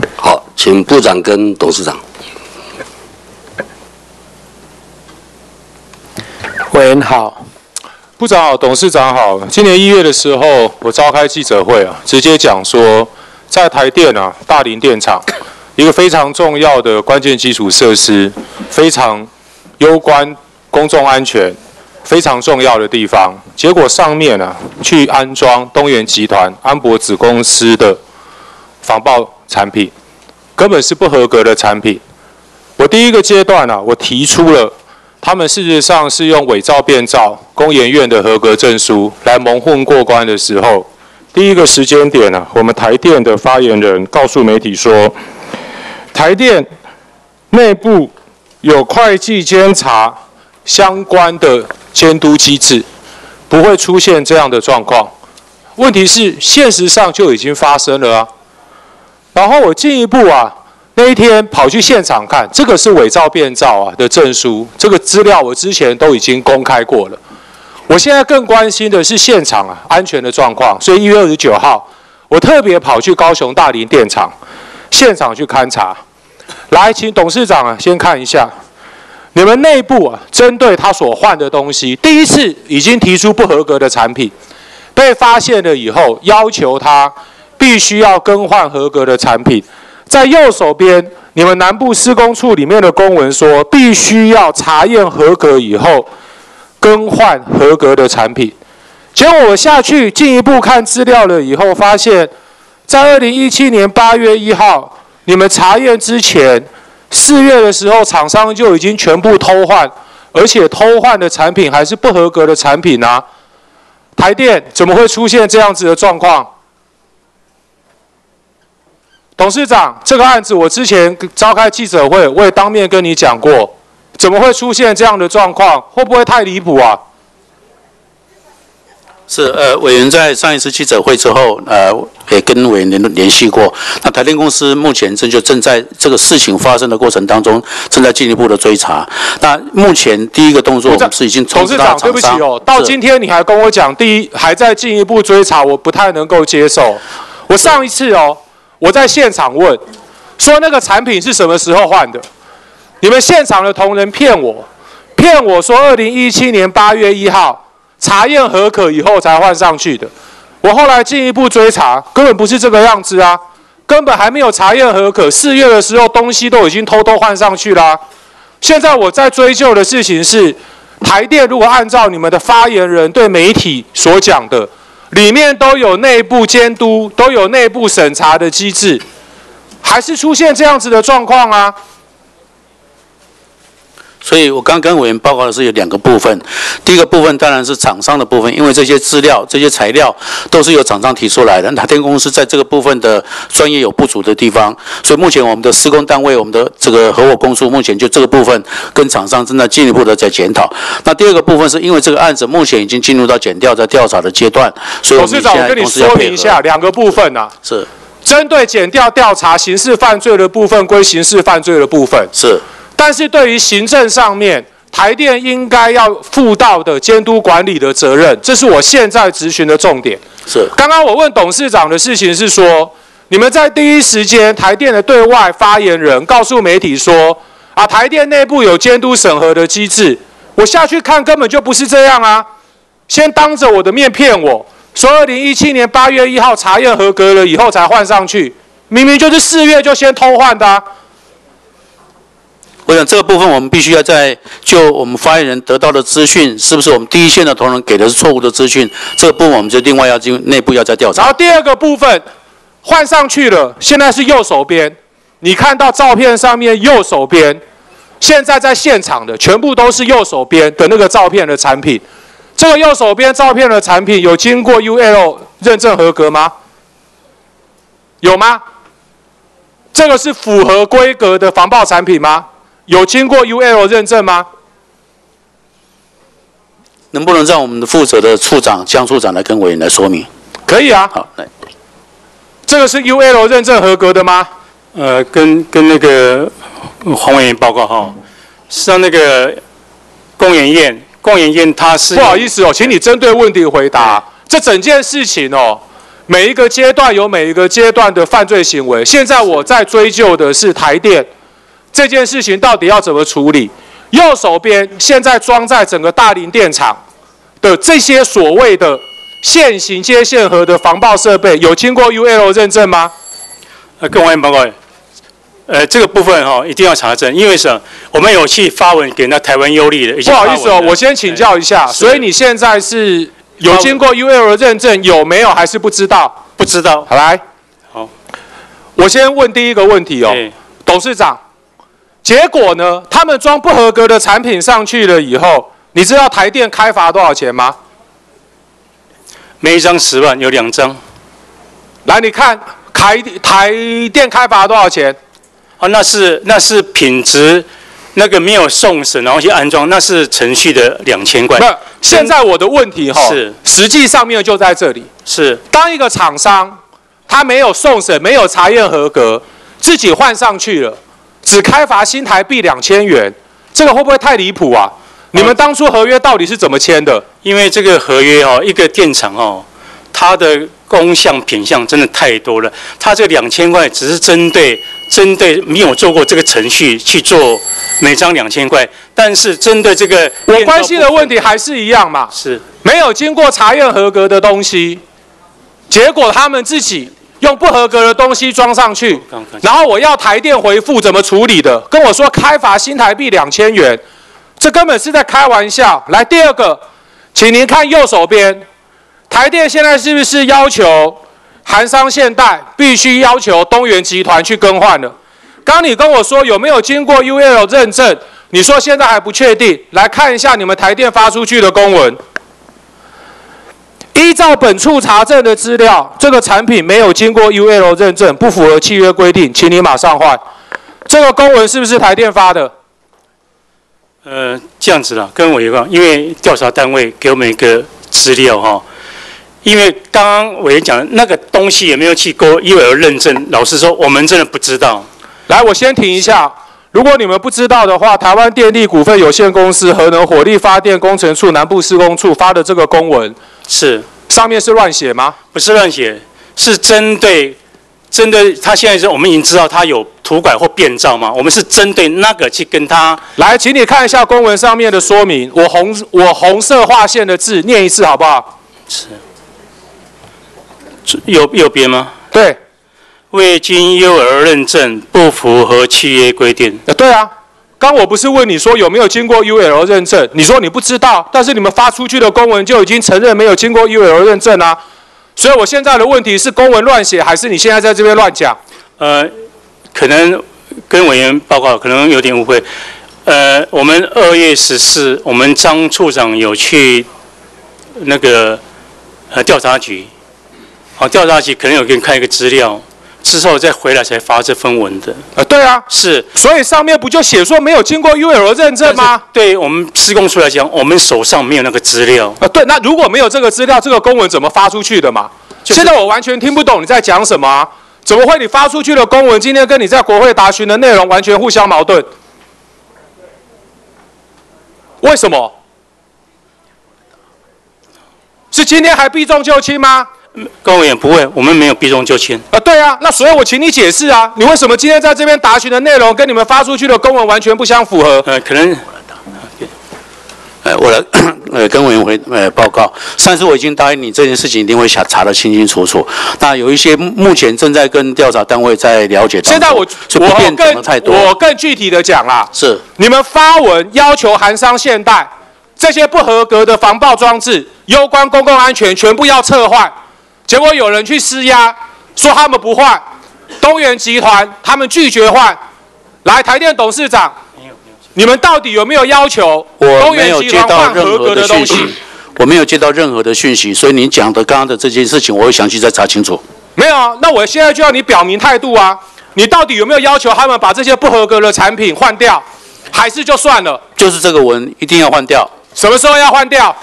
长。好，请部长跟董事长。委员好，部长好，董事长好。今年一月的时候，我召开记者会啊，直接讲说，在台电啊大林电厂一个非常重要的关键基础设施，非常攸关公众安全。非常重要的地方，结果上面呢、啊，去安装东元集团安博子公司的防爆产品，根本是不合格的产品。我第一个阶段、啊，我提出了，他们事实上是用伪造变造工研院的合格证书来蒙混过关的时候，第一个时间点呢、啊，我们台电的发言人告诉媒体说，台电内部有会计监察相关的。监督机制不会出现这样的状况，问题是现实上就已经发生了啊。然后我进一步啊，那一天跑去现场看，这个是伪造变造啊的证书，这个资料我之前都已经公开过了。我现在更关心的是现场啊安全的状况，所以一月二十九号，我特别跑去高雄大林电厂现场去勘查。来，请董事长啊先看一下。你们内部啊，针对他所换的东西，第一次已经提出不合格的产品，被发现了以后，要求他必须要更换合格的产品。在右手边，你们南部施工处里面的公文说，必须要查验合格以后，更换合格的产品。结果我下去进一步看资料了以后，发现，在二零一七年八月一号，你们查验之前。四月的时候，厂商就已经全部偷换，而且偷换的产品还是不合格的产品啊！台电怎么会出现这样子的状况？董事长，这个案子我之前召开记者会，我也当面跟你讲过，怎么会出现这样的状况？会不会太离谱啊？是呃，委员在上一次记者会之后，呃，也跟委员联联系过。那台电公司目前正就正在这个事情发生的过程当中，正在进一步的追查。那目前第一个动作我们是已经。董事长，对不起哦，到今天你还跟我讲，第一还在进一步追查，我不太能够接受。我上一次哦，我在现场问，说那个产品是什么时候换的？你们现场的同仁骗我，骗我说二零一七年八月一号。查验合格以后才换上去的，我后来进一步追查，根本不是这个样子啊，根本还没有查验合格，四月的时候东西都已经偷偷换上去啦。现在我在追究的事情是，台电如果按照你们的发言人对媒体所讲的，里面都有内部监督，都有内部审查的机制，还是出现这样子的状况啊？所以我刚跟委员报告的是有两个部分，第一个部分当然是厂商的部分，因为这些资料、这些材料都是由厂商提出来的，台电公司在这个部分的专业有不足的地方，所以目前我们的施工单位、我们的这个合伙公司目前就这个部分跟厂商正在进一步的在检讨。那第二个部分是因为这个案子目前已经进入到检调在调查的阶段，所以董事长，我跟你说明一下两个部分啊，是。针对检调调查刑事犯罪的部分归刑事犯罪的部分。是。但是对于行政上面，台电应该要负到的监督管理的责任，这是我现在质询的重点。是。刚刚我问董事长的事情是说，你们在第一时间，台电的对外发言人告诉媒体说，啊，台电内部有监督审核的机制。我下去看根本就不是这样啊！先当着我的面骗我说，二零一七年八月一号查验合格了以后才换上去，明明就是四月就先偷换的啊。我想这个部分我们必须要在就我们发言人得到的资讯，是不是我们第一线的同仁给的是错误的资讯？这个部分我们就另外要进内部要再调查。然后第二个部分换上去了，现在是右手边，你看到照片上面右手边，现在在现场的全部都是右手边的那个照片的产品。这个右手边照片的产品有经过 UL 认证合格吗？有吗？这个是符合规格的防爆产品吗？有经过 UL 认证吗？能不能让我们的负责的处长江处长来跟委员来说明？可以啊。好，来，这个是 UL 认证合格的吗？呃，跟跟那个黄委员报告哈，像那个工研院，工研院它是不好意思哦，请你针对问题回答。这整件事情哦，每一个阶段有每一个阶段的犯罪行为。现在我在追究的是台电这件事情到底要怎么处理？右手边现在装在整个大林电厂的这些所谓的线型接线盒的防爆设备，有经过 UL 认证吗？呃，跟委员报告。呃，这个部分哈、哦、一定要查证，因为什么？我们有去发文给那台湾优利的。不好意思哦，我先请教一下，所以你现在是有经过 UL 认证，有没有还是不知道？不知道。好来，好，我先问第一个问题哦，董事长，结果呢？他们装不合格的产品上去了以后，你知道台电开罚多少钱吗？每一张十万，有两张。来，你看台台电开罚多少钱？哦，那是那是品质，那个没有送审，然后去安装，那是程序的两千块。那，现在我的问题哈，是实际上面就在这里。是，当一个厂商他没有送审，没有查验合格，自己换上去了，只开罚新台币两千元，这个会不会太离谱啊？你们当初合约到底是怎么签的？因为这个合约哦，一个电厂哦，它的工项品项真的太多了，它这两千块只是针对。针对没有做过这个程序去做每张两千块，但是针对这个我关心的问题还是一样嘛？是没有经过查验合格的东西，结果他们自己用不合格的东西装上去，然后我要台电回复怎么处理的？跟我说开罚新台币两千元，这根本是在开玩笑。来，第二个，请您看右手边，台电现在是不是要求？韩商现代必须要求东元集团去更换了。刚你跟我说有没有经过 UL 认证？你说现在还不确定。来看一下你们台电发出去的公文。依照本处查证的资料，这个产品没有经过 UL 认证，不符合契约规定，请你马上换。这个公文是不是台电发的？呃，这样子啦，跟我一样，因为调查单位给我们一个资料哈。因为刚刚委员讲的那个东西有没有去过 UL 认证？老实说，我们真的不知道。来，我先停一下。如果你们不知道的话，台湾电力股份有限公司核能火力发电工程处南部施工处发的这个公文，是上面是乱写吗？不是乱写，是针对针对他现在是我们已经知道他有涂改或变造吗？我们是针对那个去跟他来，请你看一下公文上面的说明。我红我红色划线的字念一次好不好？是。有有别吗？对，未经幼儿认证，不符合契约规定。对啊，刚我不是问你说有没有经过 UL 认证？你说你不知道，但是你们发出去的公文就已经承认没有经过 UL 认证啊。所以我现在的问题是公文乱写，还是你现在在这边乱讲？呃，可能跟委员报告可能有点误会。呃，我们二月十四，我们张处长有去那个呃调查局。好，调查局可能有给你看一个资料，之后再回来才发这份文的。啊，对啊，是，所以上面不就写说没有经过 UL 认证吗？对我们施工处来讲，我们手上没有那个资料。啊，对，那如果没有这个资料，这个公文怎么发出去的嘛？就是、现在我完全听不懂你在讲什么、啊，怎么会你发出去的公文今天跟你在国会答询的内容完全互相矛盾？为什么？是今天还避重就轻吗？公务员不会，我们没有避重就轻啊。对啊，那所以我请你解释啊，你为什么今天在这边答询的内容跟你们发出去的公文完全不相符合？呃，可能，呃，我来 呃跟委员会呃报告，上次我已经答应你这件事情一定会查查得清清楚楚。那有一些目前正在跟调查单位在了解。现在我我更我更具体的讲啦，是你们发文要求韩商现代这些不合格的防爆装置，攸关公共安全，全部要撤换。结果有人去施压，说他们不换，东元集团他们拒绝换。来，台电董事长，你们到底有没有要求东元集团换合格的东西？我没有接到任何的讯息，所以你讲的刚刚的这件事情，我会详细再查清楚。没有啊，那我现在就要你表明态度啊！你到底有没有要求他们把这些不合格的产品换掉，还是就算了？就是这个文一定要换掉。什么时候要换掉？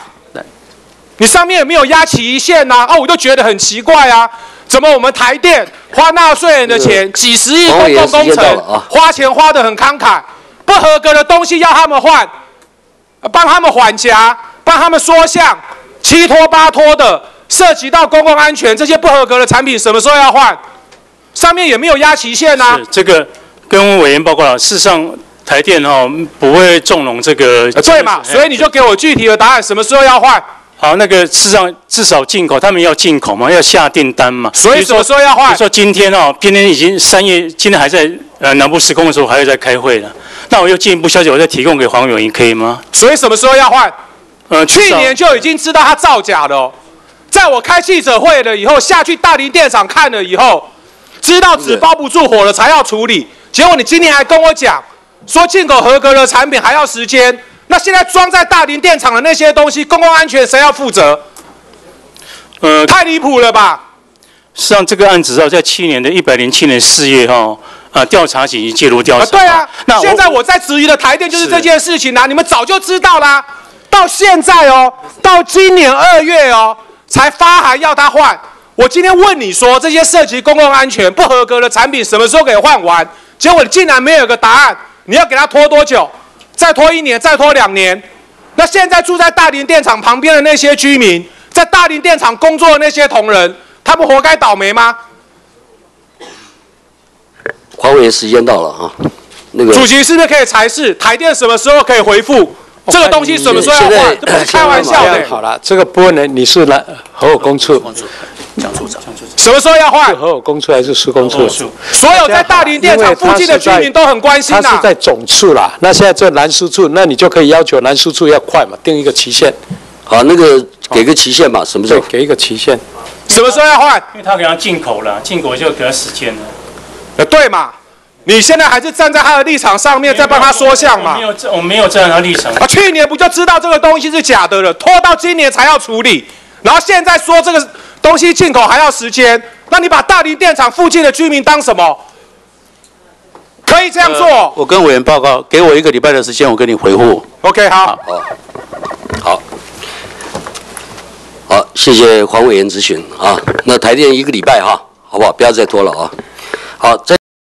你上面有没有压起一线呐？啊，我就觉得很奇怪啊，怎么我们台电花纳税人的钱，几十亿公共工程，花钱花得很慷慨，不合格的东西要他们换，帮他们缓颊，帮他们缩项，七拖八拖的，涉及到公共安全这些不合格的产品，什么时候要换？上面也没有压期限呐、啊。这个跟委员报告了，事实上台电哦不会纵容这个。对嘛？所以你就给我具体的答案，什么时候要换？好，那个事实上至少进口，他们要进口嘛，要下订单嘛。所以什么时候要换？比如说今天哦，今天已经三月，今天还在呃南部施工的时候，还要在开会呢。那我又进一步消息，我再提供给黄委员可以吗？所以什么时候要换？呃，去年就已经知道他造假了、哦，在我开记者会了以后，下去大林电厂看了以后，知道纸包不住火了才要处理。结果你今天还跟我讲，说进口合格的产品还要时间。那现在装在大林电厂的那些东西，公共安全谁要负责？呃，太离谱了吧？实际上这个案子哦，在去年的一百零七年四月哈、哦，啊，调查局已经介入调查。对啊，那现在我在质疑的台电就是这件事情啊，你们早就知道啦。到现在哦，到今年二月哦，才发函要他换。我今天问你说，这些涉及公共安全不合格的产品什么时候给换完？结果你竟然没有个答案。你要给他拖多久？再拖一年，再拖两年？那现在住在大林电厂旁边的那些居民，在大林电厂工作的那些同仁，他们活该倒霉吗？黄委员，时间到了啊，那个主席是不是可以裁示台电什么时候可以回复？这个东西什么时候要换？这不是开玩笑的。好了，这个部分呢，你是来和我公处，江处长，什么时候要换？是和我公处还是施工处？所有在大林电厂附近的居民都很关心呐。他是在总处啦，那现在这南输处，那你就可以要求南输处要快嘛，定一个期限。好，那个给个期限嘛，什么时候？给一个期限。什么时候要换？因为他给他进口了，进口就给他时间了。呃，对嘛。你现在还是站在他的立场上面，在帮他说项嘛？没有，我没有站在他立场。啊，去年不就知道这个东西是假的了，拖到今年才要处理，然后现在说这个东西进口还要时间，那你把大林电厂附近的居民当什么？可以这样做？呃、我跟委员报告，给我一个礼拜的时间，我跟你回复。OK，好。好，好，好，谢谢黄委员咨询啊。那台电一个礼拜哈，好不好？不要再拖了啊。好，再。